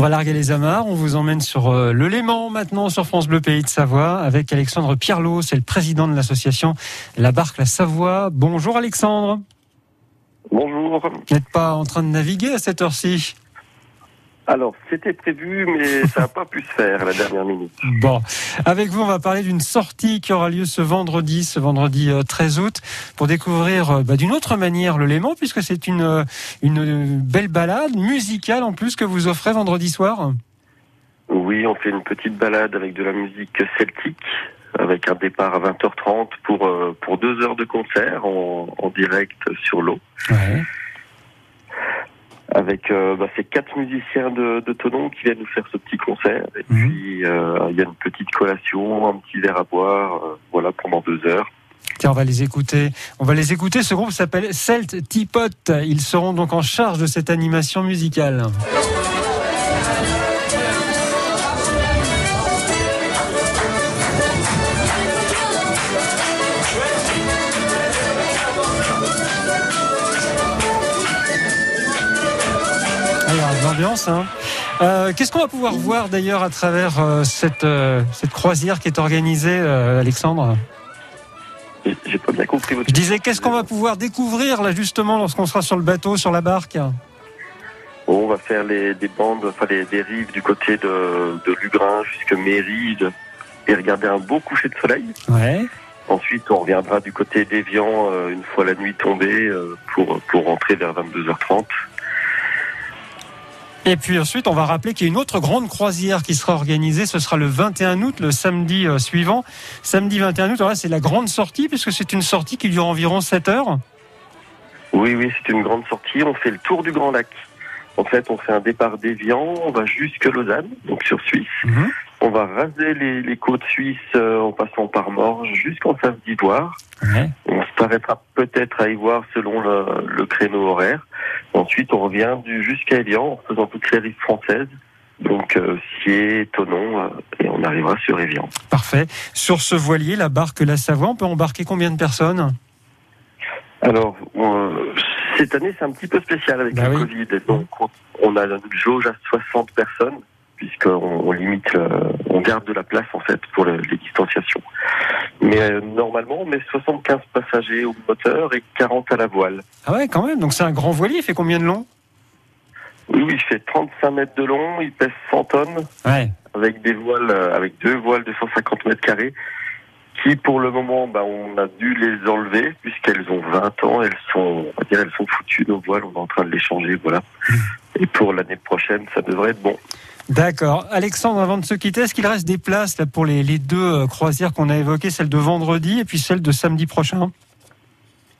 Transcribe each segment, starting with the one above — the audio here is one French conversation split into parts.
On va larguer les amarres, on vous emmène sur euh, le Léman maintenant sur France Bleu Pays de Savoie avec Alexandre Pierlot, c'est le président de l'association La Barque La Savoie. Bonjour Alexandre. Bonjour. Vous n'êtes pas en train de naviguer à cette heure-ci? Alors, c'était prévu, mais ça n'a pas pu se faire à la dernière minute. Bon, avec vous, on va parler d'une sortie qui aura lieu ce vendredi, ce vendredi 13 euh, août, pour découvrir euh, bah, d'une autre manière le Léman, puisque c'est une, euh, une belle balade musicale en plus que vous offrez vendredi soir. Oui, on fait une petite balade avec de la musique celtique, avec un départ à 20h30 pour, pour deux heures de concert en, en direct sur l'eau. Ouais avec euh, bah, ces quatre musiciens de, de Tonon qui viennent nous faire ce petit concert. Et mhm. puis euh, il y a une petite collation, un petit verre à boire, euh, voilà pendant deux heures. Tiens, on va les écouter. On va les écouter. Ce groupe s'appelle Celt Teapot. Ils seront donc en charge de cette animation musicale. L'ambiance. Hein. Euh, qu'est-ce qu'on va pouvoir voir d'ailleurs à travers euh, cette, euh, cette croisière qui est organisée, Alexandre? J'ai pas bien compris votre Je disais, qu'est-ce qu'on va pouvoir découvrir là justement lorsqu'on sera sur le bateau, sur la barque? On va faire les, des bandes, enfin les, rives du côté de, de Lugrin jusqu'à Méride et regarder un beau coucher de soleil. Ouais. Ensuite, on reviendra du côté d'Evian une fois la nuit tombée pour, pour rentrer vers 22h30. Et puis ensuite, on va rappeler qu'il y a une autre grande croisière qui sera organisée. Ce sera le 21 août, le samedi euh, suivant. Samedi 21 août, c'est la grande sortie, puisque c'est une sortie qui dure environ 7 heures. Oui, oui, c'est une grande sortie. On fait le tour du Grand Lac. En fait, on fait un départ d'Evian, on va jusque Lausanne, donc sur Suisse. Mhm. On va raser les, côtes suisses euh, en passant par Morges jusqu'en face d'Ivoire. On s'arrêtera peut-être à Ivoire selon le, créneau horaire. Ensuite, on revient jusqu'à Elian en faisant toutes les rives françaises. Donc, euh, Sier, Tonon, euh, et on arrivera sur Evian. Parfait. Sur ce voilier, la barque La Savoie, on peut embarquer combien de personnes? Alors, cette année, c'est un petit peu spécial avec bah le Covid. Donc, on a une jauge à 60 personnes puisqu'on on limite, on garde de la place en fait pour les, distanciations. Mais euh, normalement, on met 75 passagers au moteur et 40 à la voile. Ah ouais, quand même. Donc c'est un grand voilier. Il fait combien de long? Oui, il fait 35 mètres de long. Il pèse 100 tonnes. Ouais. Avec des voiles, euh, avec deux voiles de 150 mètres carrés qui pour le moment, bah, on a dû les enlever puisqu'elles ont 20 ans, elles sont, on va dire, elles sont foutues nos voiles, on est en train de les changer, voilà. Et pour l'année prochaine, ça devrait être bon. D'accord. Alexandre, avant de se quitter, est-ce qu'il reste des places là, pour les, deux euh, croisières qu'on a évoquées, celle de vendredi et puis celle de samedi prochain?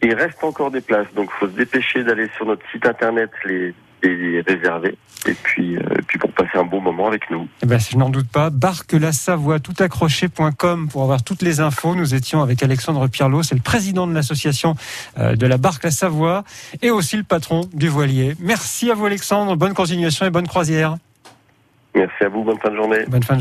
Il reste encore des places, donc il faut se dépêcher d'aller sur notre site internet les, réserver et puis, euh, puis pour passer un bon moment avec nous. Eh ben, je n'en doute pas. Barque la Savoie, toutaccroché.com pour avoir toutes les infos. Nous étions avec Alexandre Pierlot, c'est le président de l'association euh, de la Barque la Savoie et aussi le patron du voilier. Merci à vous Alexandre, bonne continuation et bonne croisière. Merci à vous, bonne fin de journée. Bonne fin de